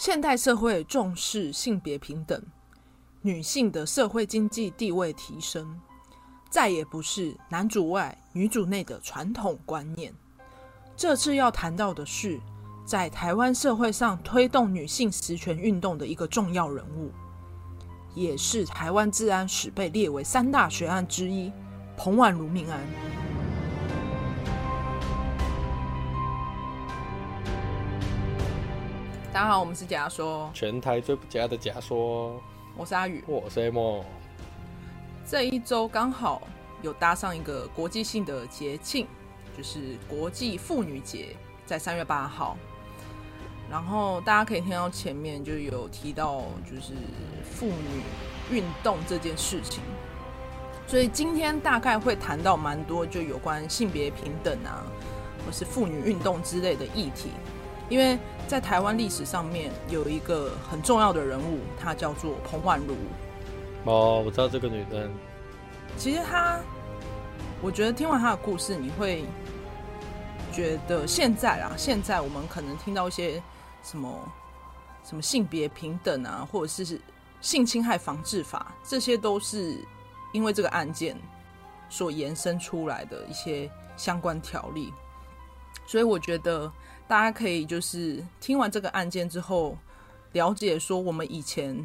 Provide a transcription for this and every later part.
现代社会重视性别平等，女性的社会经济地位提升，再也不是男主外女主内的传统观念。这次要谈到的是，在台湾社会上推动女性实权运动的一个重要人物，也是台湾治安史被列为三大悬案之一——彭婉如命案。大家好，我们是假说，全台最不假的假说。我是阿宇，我是 A 梦。这一周刚好有搭上一个国际性的节庆。就是国际妇女节在三月八号，然后大家可以听到前面就有提到，就是妇女运动这件事情，所以今天大概会谈到蛮多就有关性别平等啊，或是妇女运动之类的议题，因为在台湾历史上面有一个很重要的人物，她叫做彭婉如。哦，我知道这个女生。其实她。我觉得听完他的故事，你会觉得现在啊，现在我们可能听到一些什么什么性别平等啊，或者是性侵害防治法，这些都是因为这个案件所延伸出来的一些相关条例。所以我觉得大家可以就是听完这个案件之后，了解说我们以前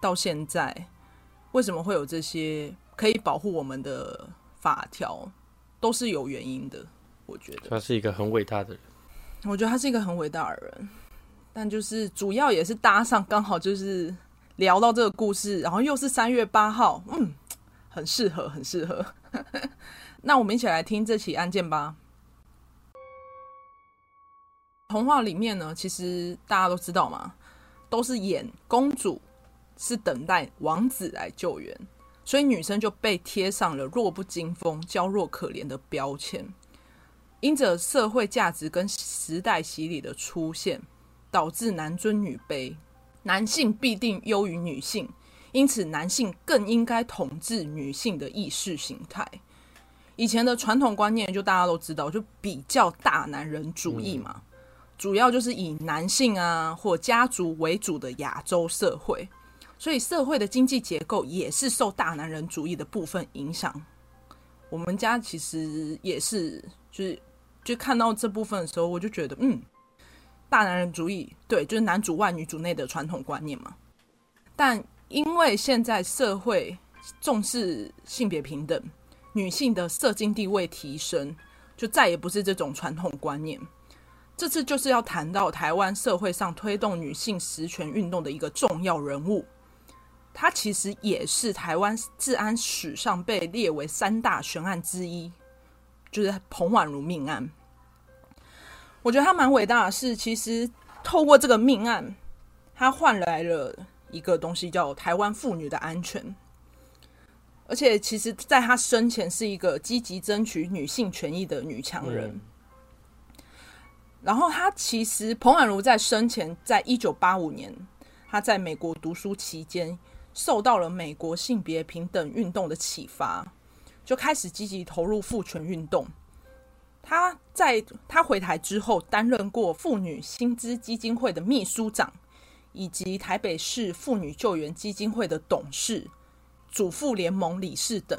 到现在为什么会有这些可以保护我们的。法条都是有原因的，我觉得他是一个很伟大的人。我觉得他是一个很伟大的人，但就是主要也是搭上，刚好就是聊到这个故事，然后又是三月八号，嗯，很适合，很适合。那我们一起来听这起案件吧。童话里面呢，其实大家都知道嘛，都是演公主是等待王子来救援。所以女生就被贴上了弱不禁风、娇弱可怜的标签。因着社会价值跟时代洗礼的出现，导致男尊女卑，男性必定优于女性，因此男性更应该统治女性的意识形态。以前的传统观念就大家都知道，就比较大男人主义嘛，主要就是以男性啊或家族为主的亚洲社会。所以社会的经济结构也是受大男人主义的部分影响。我们家其实也是，就是就看到这部分的时候，我就觉得，嗯，大男人主义，对，就是男主外女主内的传统观念嘛。但因为现在社会重视性别平等，女性的社经地位提升，就再也不是这种传统观念。这次就是要谈到台湾社会上推动女性实权运动的一个重要人物。他其实也是台湾治安史上被列为三大悬案之一，就是彭婉如命案。我觉得他蛮伟大的是，其实透过这个命案，他换来了一个东西，叫台湾妇女的安全。而且，其实在他生前是一个积极争取女性权益的女强人。然后，他其实彭婉如在生前，在一九八五年，他在美国读书期间。受到了美国性别平等运动的启发，就开始积极投入妇权运动。他在他回台之后，担任过妇女薪资基金会的秘书长，以及台北市妇女救援基金会的董事、主妇联盟理事等。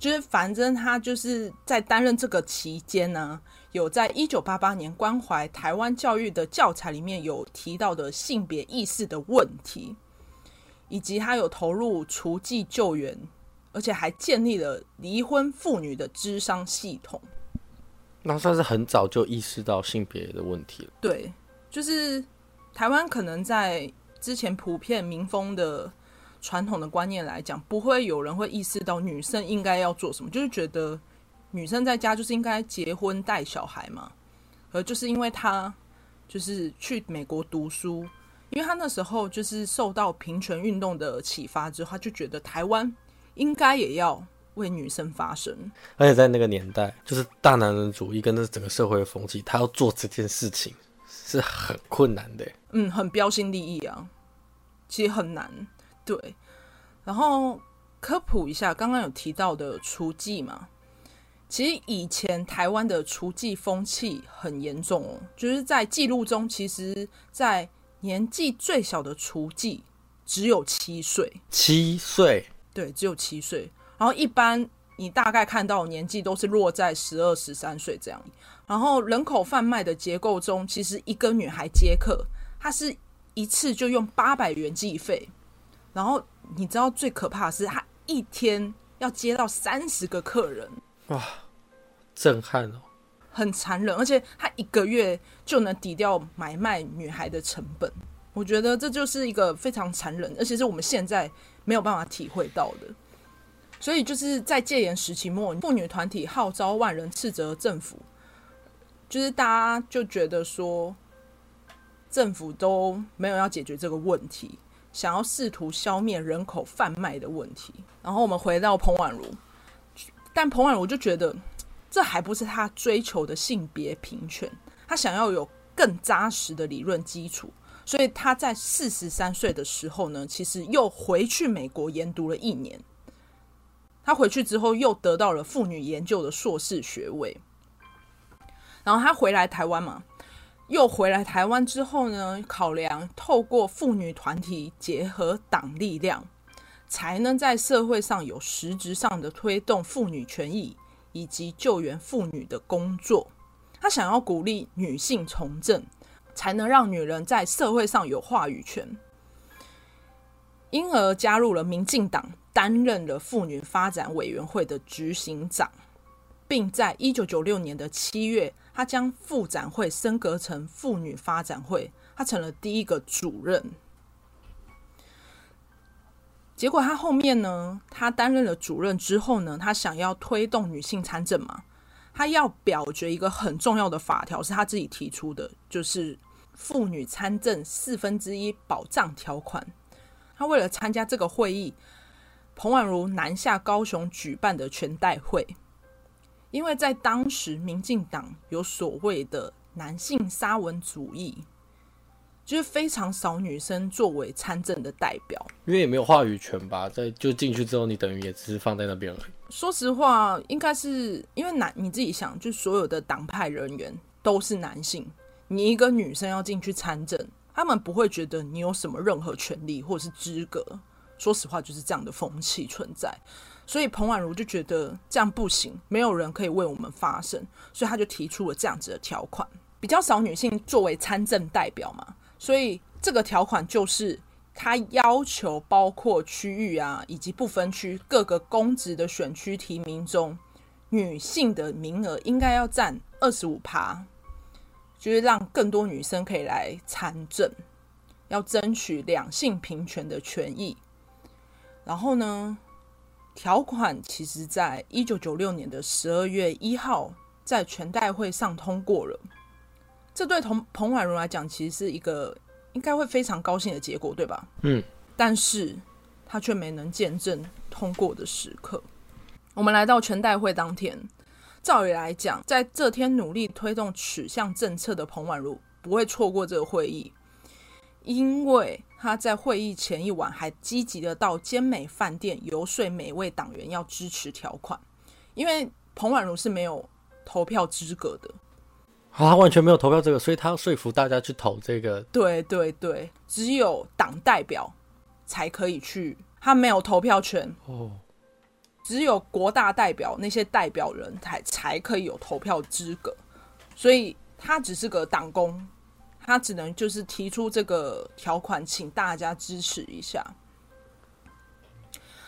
就是反正他就是在担任这个期间呢，有在一九八八年关怀台湾教育的教材里面有提到的性别意识的问题。以及他有投入除妓救援，而且还建立了离婚妇女的智商系统。那算是很早就意识到性别的问题了。对，就是台湾可能在之前普遍民风的传统的观念来讲，不会有人会意识到女生应该要做什么，就是觉得女生在家就是应该结婚带小孩嘛。而就是因为他就是去美国读书。因为他那时候就是受到平权运动的启发之后，他就觉得台湾应该也要为女生发声。而且在那个年代，就是大男人主义跟那整个社会的风气，他要做这件事情是很困难的。嗯，很标新立异啊，其实很难。对，然后科普一下，刚刚有提到的雏妓嘛，其实以前台湾的雏妓风气很严重哦，就是在记录中，其实，在年纪最小的厨妓只有七岁，七岁，对，只有七岁。然后一般你大概看到年纪都是落在十二、十三岁这样。然后人口贩卖的结构中，其实一个女孩接客，她是一次就用八百元计费。然后你知道最可怕的是，他一天要接到三十个客人，哇，震撼哦，很残忍。而且他一个月就能抵掉买卖女孩的成本，我觉得这就是一个非常残忍，而且是我们现在没有办法体会到的。所以就是在戒严时期末，妇女团体号召万人斥责政府。就是大家就觉得说，政府都没有要解决这个问题，想要试图消灭人口贩卖的问题。然后我们回到彭婉如，但彭婉如就觉得这还不是他追求的性别平权，他想要有更扎实的理论基础。所以他在四十三岁的时候呢，其实又回去美国研读了一年。他回去之后又得到了妇女研究的硕士学位。然后他回来台湾嘛，又回来台湾之后呢，考量透过妇女团体结合党力量，才能在社会上有实质上的推动妇女权益以及救援妇女的工作。他想要鼓励女性从政，才能让女人在社会上有话语权，因而加入了民进党，担任了妇女发展委员会的执行长，并在一九九六年的七月。他将妇展会升格成妇女发展会，他成了第一个主任。结果他后面呢，他担任了主任之后呢，他想要推动女性参政嘛，他要表决一个很重要的法条，是他自己提出的，就是妇女参政四分之一保障条款。他为了参加这个会议，彭婉如南下高雄举办的全代会。因为在当时，民进党有所谓的男性沙文主义，就是非常少女生作为参政的代表，因为也没有话语权吧，在就进去之后，你等于也只是放在那边而已。说实话，应该是因为男，你自己想，就所有的党派人员都是男性，你一个女生要进去参政，他们不会觉得你有什么任何权利或者是资格。说实话，就是这样的风气存在。所以彭婉如就觉得这样不行，没有人可以为我们发声，所以他就提出了这样子的条款。比较少女性作为参政代表嘛，所以这个条款就是他要求包括区域啊以及不分区各个公职的选区提名中，女性的名额应该要占二十五趴，就是让更多女生可以来参政，要争取两性平权的权益。然后呢，条款其实，在一九九六年的十二月一号，在全代会上通过了。这对彭彭婉如来讲，其实是一个应该会非常高兴的结果，对吧？嗯。但是，他却没能见证通过的时刻。我们来到全代会当天，照理来讲，在这天努力推动取向政策的彭婉如不会错过这个会议，因为。他在会议前一晚还积极的到坚美饭店游说每位党员要支持条款，因为彭婉如是没有投票资格的，啊，他完全没有投票资格，所以他要说服大家去投这个。对对对，只有党代表才可以去，他没有投票权哦，只有国大代表那些代表人才才可以有投票资格，所以他只是个党工。他只能就是提出这个条款，请大家支持一下。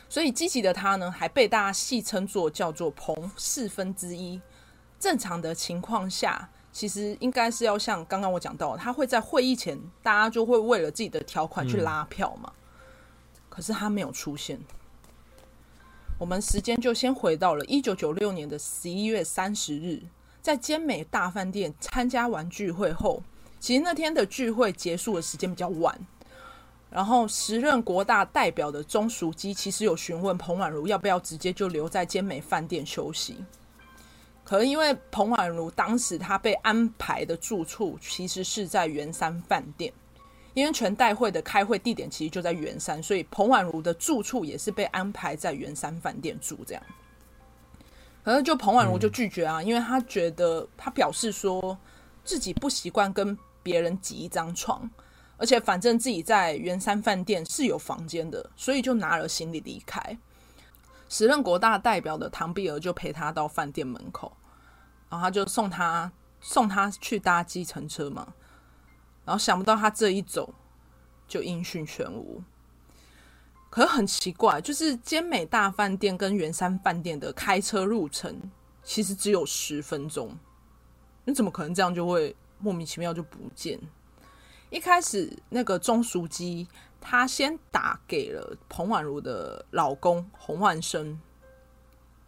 所以积极的他呢，还被大家戏称作叫做“彭四分之一”。正常的情况下，其实应该是要像刚刚我讲到，他会在会议前，大家就会为了自己的条款去拉票嘛。可是他没有出现。我们时间就先回到了一九九六年的十一月三十日，在坚美大饭店参加完聚会后。其实那天的聚会结束的时间比较晚，然后时任国大代表的钟淑姬其实有询问彭婉如要不要直接就留在坚美饭店休息，可能因为彭婉如当时她被安排的住处其实是在圆山饭店，因为全代会的开会地点其实就在圆山，所以彭婉如的住处也是被安排在圆山饭店住这样。可是就彭婉如就拒绝啊，因为她觉得她表示说自己不习惯跟别人挤一张床，而且反正自己在圆山饭店是有房间的，所以就拿了行李离开。时任国大代表的唐碧娥就陪他到饭店门口，然后他就送他送他去搭计程车嘛。然后想不到他这一走就音讯全无。可是很奇怪，就是尖美大饭店跟圆山饭店的开车路程其实只有十分钟，你怎么可能这样就会莫名其妙就不见？一开始那个钟淑姬。他先打给了彭婉如的老公洪万生，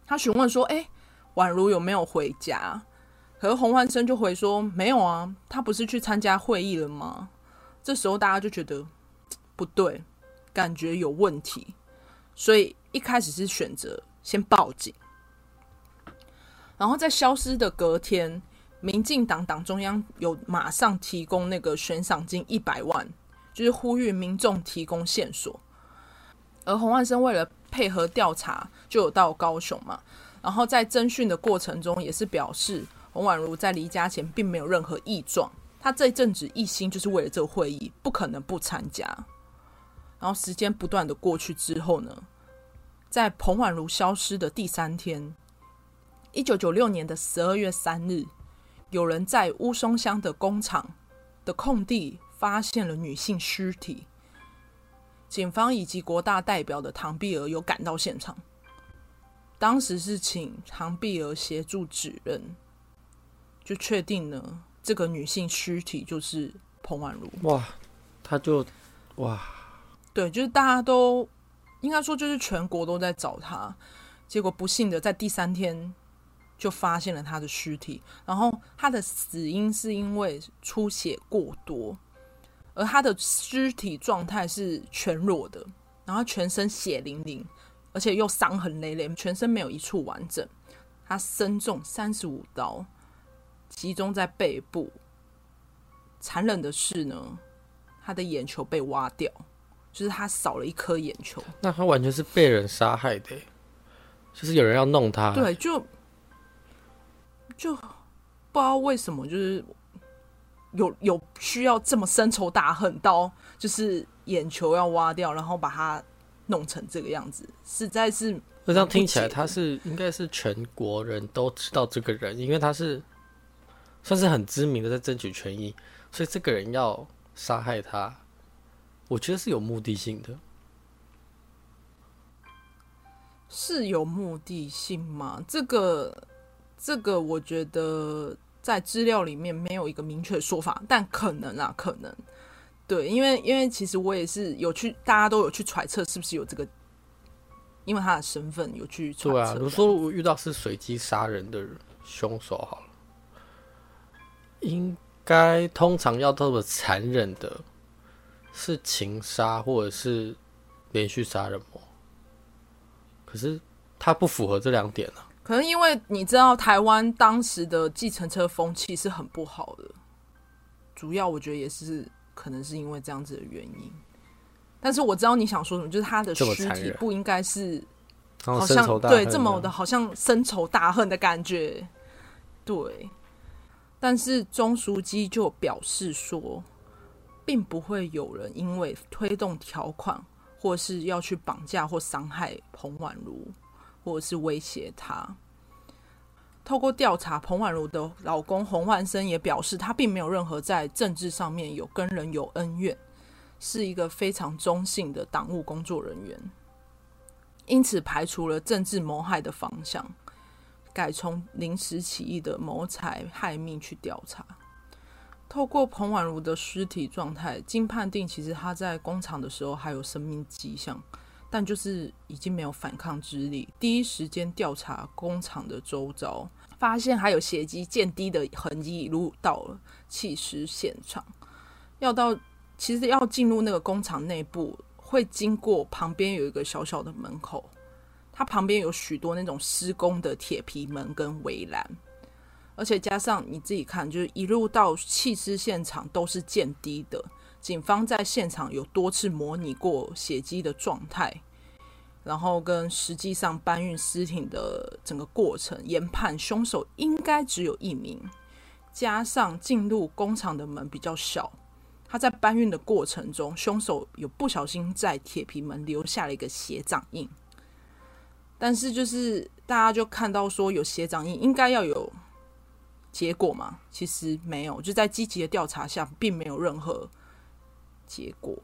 他询问说：“哎，婉如有没有回家？”可是洪万生就回说：“没有啊，他不是去参加会议了吗？”这时候大家就觉得不对，感觉有问题，所以一开始是选择先报警。然后在消失的隔天，民进党党中央有马上提供那个悬赏金一百万。就是呼吁民众提供线索，而洪万生为了配合调查，就有到高雄嘛。然后在侦讯的过程中，也是表示洪婉如在离家前并没有任何异状，他这一阵子一心就是为了这个会议，不可能不参加。然后时间不断的过去之后呢，在彭婉如消失的第三天，一九九六年的十二月三日，有人在乌松乡的工厂的空地。发现了女性尸体，警方以及国大代表的唐碧娥有赶到现场。当时是请唐碧娥协助指认，就确定了这个女性尸体就是彭婉如。哇，他就哇，对，就是大家都应该说，就是全国都在找他，结果不幸的在第三天就发现了他的尸体，然后他的死因是因为出血过多。而他的尸体状态是全裸的，然后全身血淋淋，而且又伤痕累累，全身没有一处完整。他身中三十五刀，集中在背部。残忍的是呢，他的眼球被挖掉，就是他少了一颗眼球。那他完全是被人杀害的，就是有人要弄他。对，就就不知道为什么，就是。有有需要这么深仇大恨到就是眼球要挖掉，然后把它弄成这个样子，实在是。那这样听起来，他是应该是全国人都知道这个人，因为他是算是很知名的，在争取权益，所以这个人要杀害他，我觉得是有目的性的。是有目的性吗？这个这个，我觉得。在资料里面没有一个明确的说法，但可能啊，可能对，因为因为其实我也是有去，大家都有去揣测是不是有这个，因为他的身份有去揣测。对啊，如果说我遇到是随机杀人的凶手，好了，应该通常要这么残忍的，是情杀或者是连续杀人魔，可是他不符合这两点啊。可能因为你知道台湾当时的计程车风气是很不好的，主要我觉得也是可能是因为这样子的原因。但是我知道你想说什么，就是他的尸体不应该是好像对这么的好像深仇大恨的感觉，对。但是钟书记就表示说，并不会有人因为推动条款或是要去绑架或伤害彭婉如。或者是威胁他。透过调查，彭婉如的老公洪万生也表示，他并没有任何在政治上面有跟人有恩怨，是一个非常中性的党务工作人员，因此排除了政治谋害的方向，改从临时起意的谋财害命去调查。透过彭婉如的尸体状态，经判定，其实他在工厂的时候还有生命迹象。但就是已经没有反抗之力。第一时间调查工厂的周遭，发现还有血迹见滴的痕迹，一路到了弃尸现场。要到其实要进入那个工厂内部，会经过旁边有一个小小的门口，它旁边有许多那种施工的铁皮门跟围栏，而且加上你自己看，就是一路到弃尸现场都是见滴的。警方在现场有多次模拟过血迹的状态，然后跟实际上搬运尸体的整个过程，研判凶手应该只有一名。加上进入工厂的门比较小，他在搬运的过程中，凶手有不小心在铁皮门留下了一个血掌印。但是就是大家就看到说有血掌印，应该要有结果嘛？其实没有，就在积极的调查下，并没有任何结果。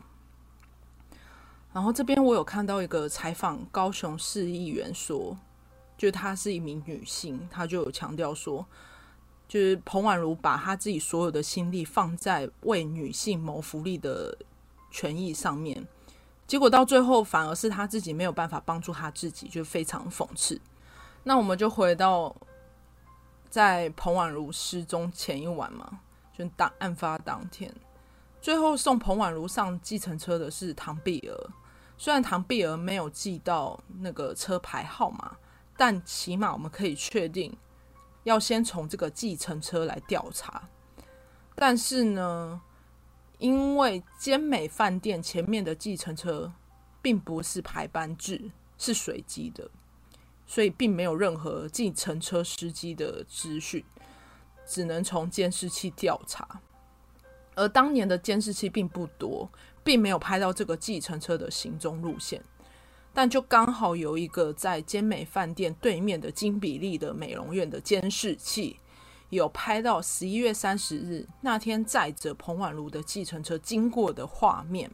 然后这边我有看到一个采访高雄市议员说，就她是一名女性，她就有强调说，就是彭婉如把她自己所有的心力放在为女性谋福利的权益上面。结果到最后，反而是他自己没有办法帮助他自己，就非常讽刺。那我们就回到在彭婉如失踪前一晚嘛，就当案发当天，最后送彭婉如上计程车的是唐碧娥。虽然唐碧娥没有记到那个车牌号码，但起码我们可以确定，要先从这个计程车来调查。但是呢，因为坚美饭店前面的计程车并不是排班制，是随机的，所以并没有任何计程车司机的资讯，只能从监视器调查。而当年的监视器并不多，并没有拍到这个计程车的行踪路线，但就刚好有一个在尖美饭店对面的金比利的美容院的监视器。有拍到十一月三十日那天载着彭婉如的计程车经过的画面，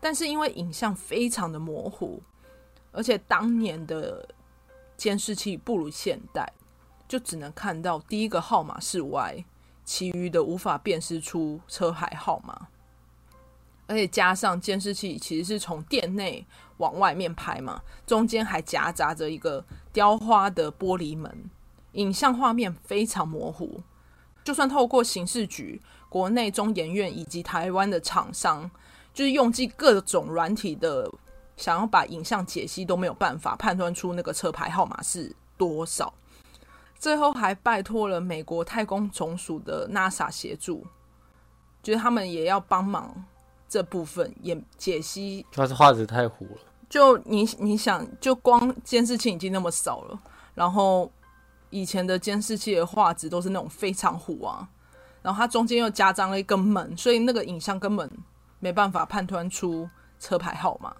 但是因为影像非常的模糊，而且当年的监视器不如现代，就只能看到第一个号码是 Y，其余的无法辨识出车牌号码，而且加上监视器其实是从店内往外面拍嘛，中间还夹杂着一个雕花的玻璃门。影像画面非常模糊，就算透过刑事局、国内中研院以及台湾的厂商，就是用尽各种软体的想要把影像解析，都没有办法判断出那个车牌号码是多少。最后还拜托了美国太空总署的 NASA 协助，就是他们也要帮忙这部分也解析。主要是画质太糊了。就你你想，就光监视器已经那么少了，然后。以前的监视器的画质都是那种非常糊啊，然后它中间又加装了一个门，所以那个影像根本没办法判断出车牌号码。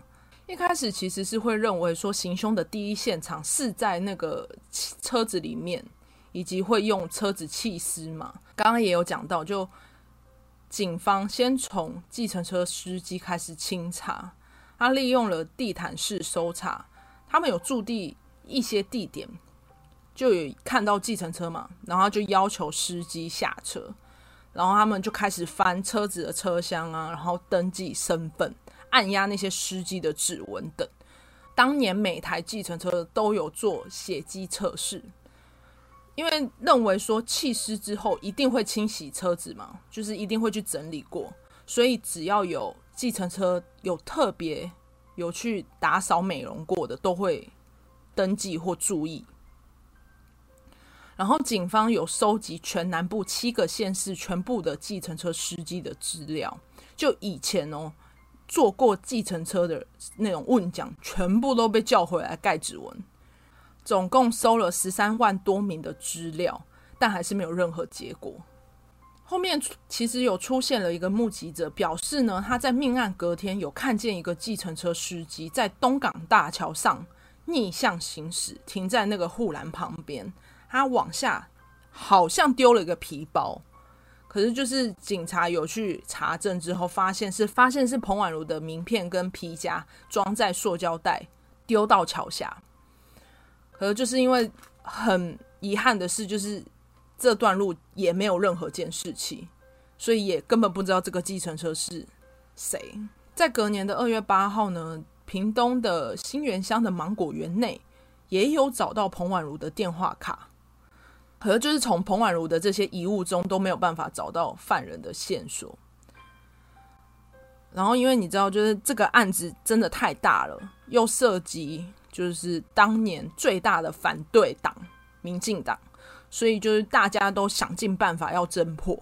一开始其实是会认为说行凶的第一现场是在那个车子里面，以及会用车子弃尸嘛。刚刚也有讲到，就警方先从计程车司机开始清查，他利用了地毯式搜查，他们有驻地一些地点。就有看到计程车嘛，然后就要求司机下车，然后他们就开始翻车子的车厢啊，然后登记身份、按压那些司机的指纹等。当年每台计程车都有做血迹测试，因为认为说弃尸之后一定会清洗车子嘛，就是一定会去整理过，所以只要有计程车有特别有去打扫美容过的，都会登记或注意。然后警方有收集全南部七个县市全部的计程车司机的资料，就以前哦坐过计程车的那种问讲，全部都被叫回来盖指纹。总共收了十三万多名的资料，但还是没有任何结果。后面其实有出现了一个目击者，表示呢他在命案隔天有看见一个计程车司机在东港大桥上逆向行驶，停在那个护栏旁边。他往下好像丢了一个皮包，可是就是警察有去查证之后，发现是发现是彭婉如的名片跟皮夹装在塑胶袋丢到桥下。可是就是因为很遗憾的是，就是这段路也没有任何监视器，所以也根本不知道这个计程车是谁。在隔年的二月八号呢，屏东的新园乡的芒果园内也有找到彭婉如的电话卡。可是，就是从彭婉如的这些遗物中都没有办法找到犯人的线索。然后，因为你知道，就是这个案子真的太大了，又涉及就是当年最大的反对党民进党，所以就是大家都想尽办法要侦破。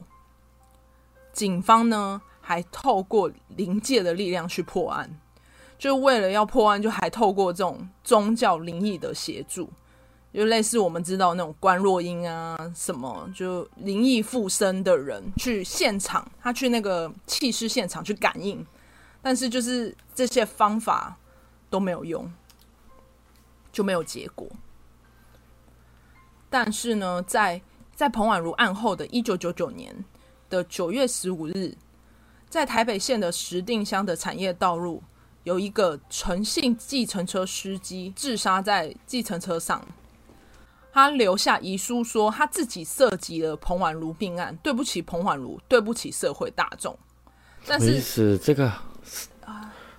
警方呢，还透过灵界的力量去破案，就为了要破案，就还透过这种宗教灵异的协助。就类似我们知道那种观落阴啊，什么就灵异附身的人去现场，他去那个弃尸现场去感应，但是就是这些方法都没有用，就没有结果。但是呢，在在彭婉如案后的一九九九年的九月十五日，在台北县的石碇乡的产业道路，有一个诚信计程车司机自杀在计程车上。他留下遗书说，他自己涉及了彭婉如命案，对不起彭婉如，对不起社会大众。但是，意思这个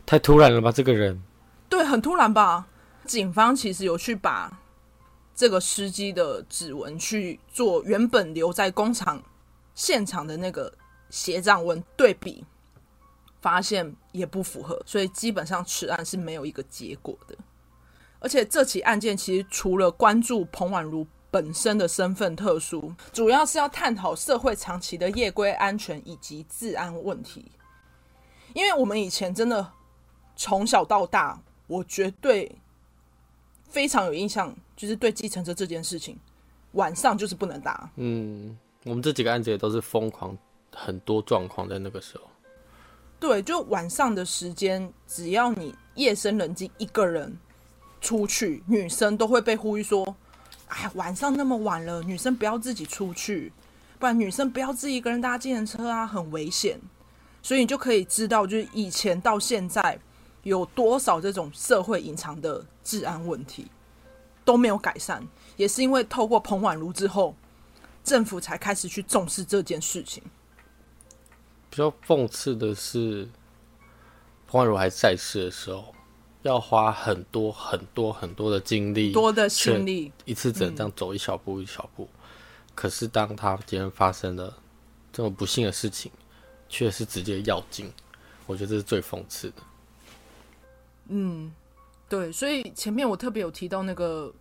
太突然了吧？这个人，对，很突然吧？警方其实有去把这个司机的指纹去做原本留在工厂现场的那个协葬纹对比，发现也不符合，所以基本上此案是没有一个结果的。而且这起案件其实除了关注彭婉如本身的身份特殊，主要是要探讨社会长期的夜归安全以及治安问题。因为我们以前真的从小到大，我绝对非常有印象，就是对计程车这件事情，晚上就是不能打。嗯，我们这几个案子也都是疯狂很多状况在那个时候。对，就晚上的时间，只要你夜深人静一个人。出去，女生都会被呼吁说：“哎，晚上那么晚了，女生不要自己出去，不然女生不要自己一个人搭计程车啊，很危险。”所以你就可以知道，就是以前到现在有多少这种社会隐藏的治安问题都没有改善，也是因为透过彭婉如之后，政府才开始去重视这件事情。比较讽刺的是，彭婉如还在世的时候。要花很多很多很多的精力，多的心力，一次只能这样走一小步一小步。嗯、可是当他今天发生了这么不幸的事情，却是直接要紧，我觉得这是最讽刺的。嗯，对，所以前面我特别有提到那个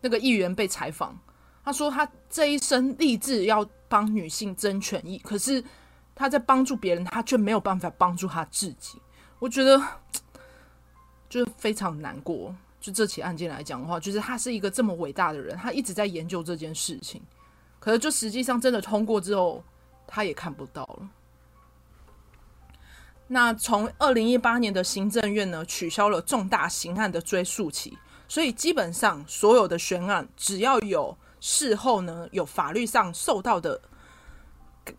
那个议员被采访，他说他这一生立志要帮女性争权益，可是他在帮助别人，他却没有办法帮助他自己。我觉得。就是非常难过。就这起案件来讲的话，就是他是一个这么伟大的人，他一直在研究这件事情，可是就实际上真的通过之后，他也看不到了。那从二零一八年的行政院呢，取消了重大刑案的追诉期，所以基本上所有的悬案，只要有事后呢有法律上受到的，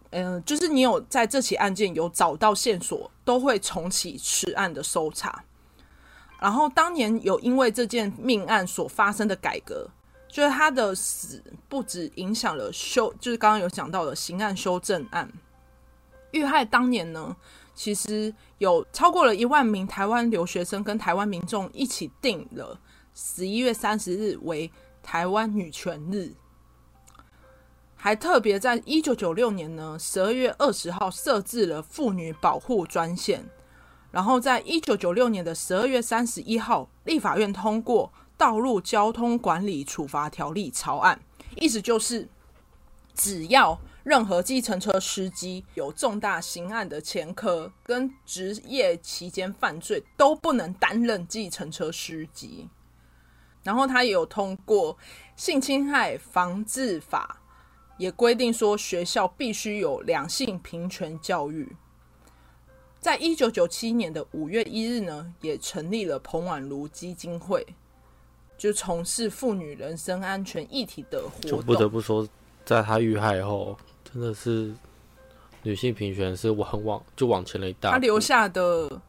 嗯、呃，就是你有在这起案件有找到线索，都会重启此案的搜查。然后当年有因为这件命案所发生的改革，就是他的死不止影响了修，就是刚刚有讲到的刑案修正案。遇害当年呢，其实有超过了一万名台湾留学生跟台湾民众一起定了十一月三十日为台湾女权日，还特别在一九九六年呢十二月二十号设置了妇女保护专线。然后，在一九九六年的十二月三十一号，立法院通过《道路交通管理处罚条例》草案，意思就是，只要任何计程车司机有重大刑案的前科跟职业期间犯罪，都不能担任计程车司机。然后，他也有通过《性侵害防治法》，也规定说学校必须有两性平权教育。在一九九七年的五月一日呢，也成立了彭婉如基金会，就从事妇女人身安全议题的活动。就不得不说，在她遇害后，真的是女性平权是往往就往前了一大步。他留下的，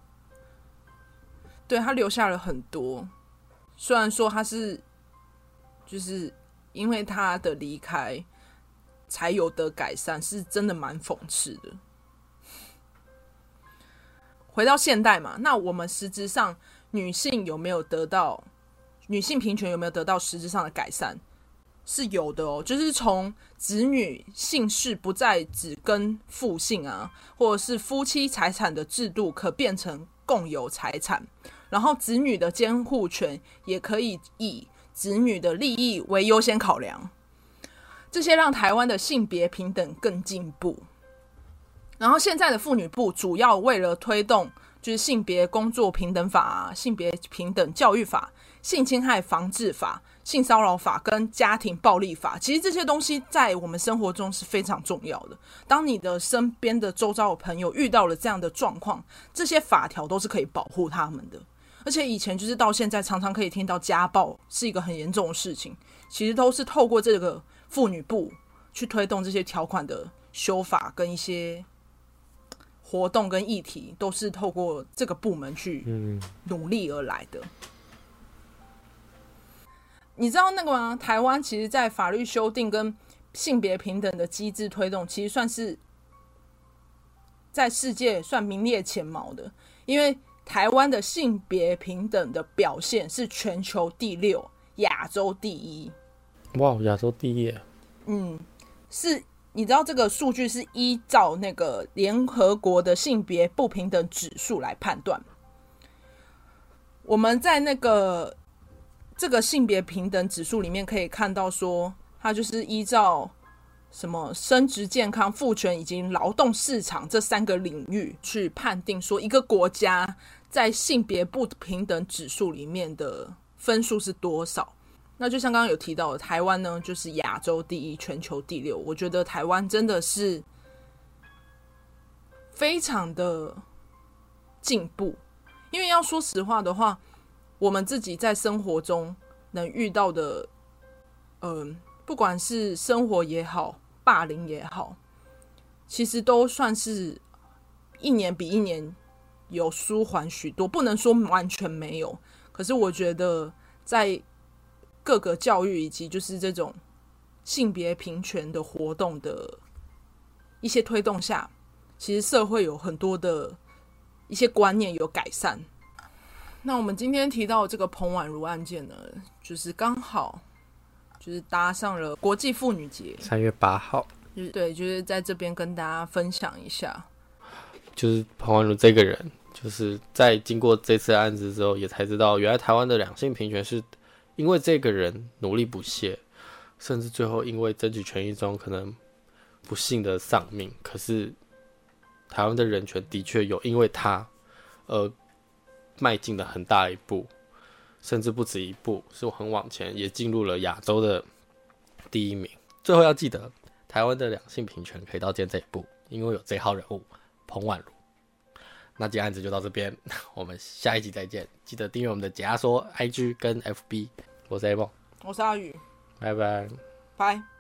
对她留下了很多。虽然说她是，就是因为她的离开才有的改善，是真的蛮讽刺的。回到现代嘛，那我们实质上女性有没有得到女性平权有没有得到实质上的改善？是有的哦，就是从子女姓氏不再只跟父姓啊，或者是夫妻财产的制度可变成共有财产，然后子女的监护权也可以以子女的利益为优先考量，这些让台湾的性别平等更进步。然后现在的妇女部主要为了推动就是性别工作平等法啊、性别平等教育法、性侵害防治法、性骚扰法跟家庭暴力法，其实这些东西在我们生活中是非常重要的。当你的身边的周遭的朋友遇到了这样的状况，这些法条都是可以保护他们的。而且以前就是到现在，常常可以听到家暴是一个很严重的事情，其实都是透过这个妇女部去推动这些条款的修法跟一些活动跟议题，都是透过这个部门去努力而来的。你知道那个吗？台湾其实，在法律修订跟性别平等的机制推动，其实算是在世界算名列前茅的。因为台湾的性别平等的表现是全球第六，亚洲第一。哇，亚洲第一！嗯，是，你知道这个数据是依照那个联合国的性别不平等指数来判断。我们在那个。这个性别平等指数里面可以看到，说它就是依照什么生殖健康、父权以及劳动市场这三个领域去判定，说一个国家在性别不平等指数里面的分数是多少。那就像刚刚有提到的，台湾呢就是亚洲第一，全球第六。我觉得台湾真的是非常的进步，因为要说实话的话。我们自己在生活中能遇到的，嗯、不管是生活也好，霸凌也好，其实都算是一年比一年有舒缓许多。不能说完全没有，可是我觉得在各个教育以及就是这种性别平权的活动的一些推动下，其实社会有很多的一些观念有改善。那我们今天提到这个彭婉如案件呢，就是刚好就是搭上了国际妇女节，三月八号。就是对，就是在这边跟大家分享一下，就是彭婉如这个人，就是在经过这次案子之后，也才知道原来台湾的两性平权是因为这个人努力不懈，甚至最后因为争取权益中可能不幸的丧命，可是台湾的人权的确有因为他而。迈进了很大一步，甚至不止一步，是我很往前，也进入了亚洲的第一名。最后要记得，台湾的两性平权可以到今天这一步，因为有这号人物彭婉如。那今天案子就到这边，我们下一集再见。记得订阅我们的解压说 IG 跟 FB。我是 A 梦，我是阿宇，拜拜，拜。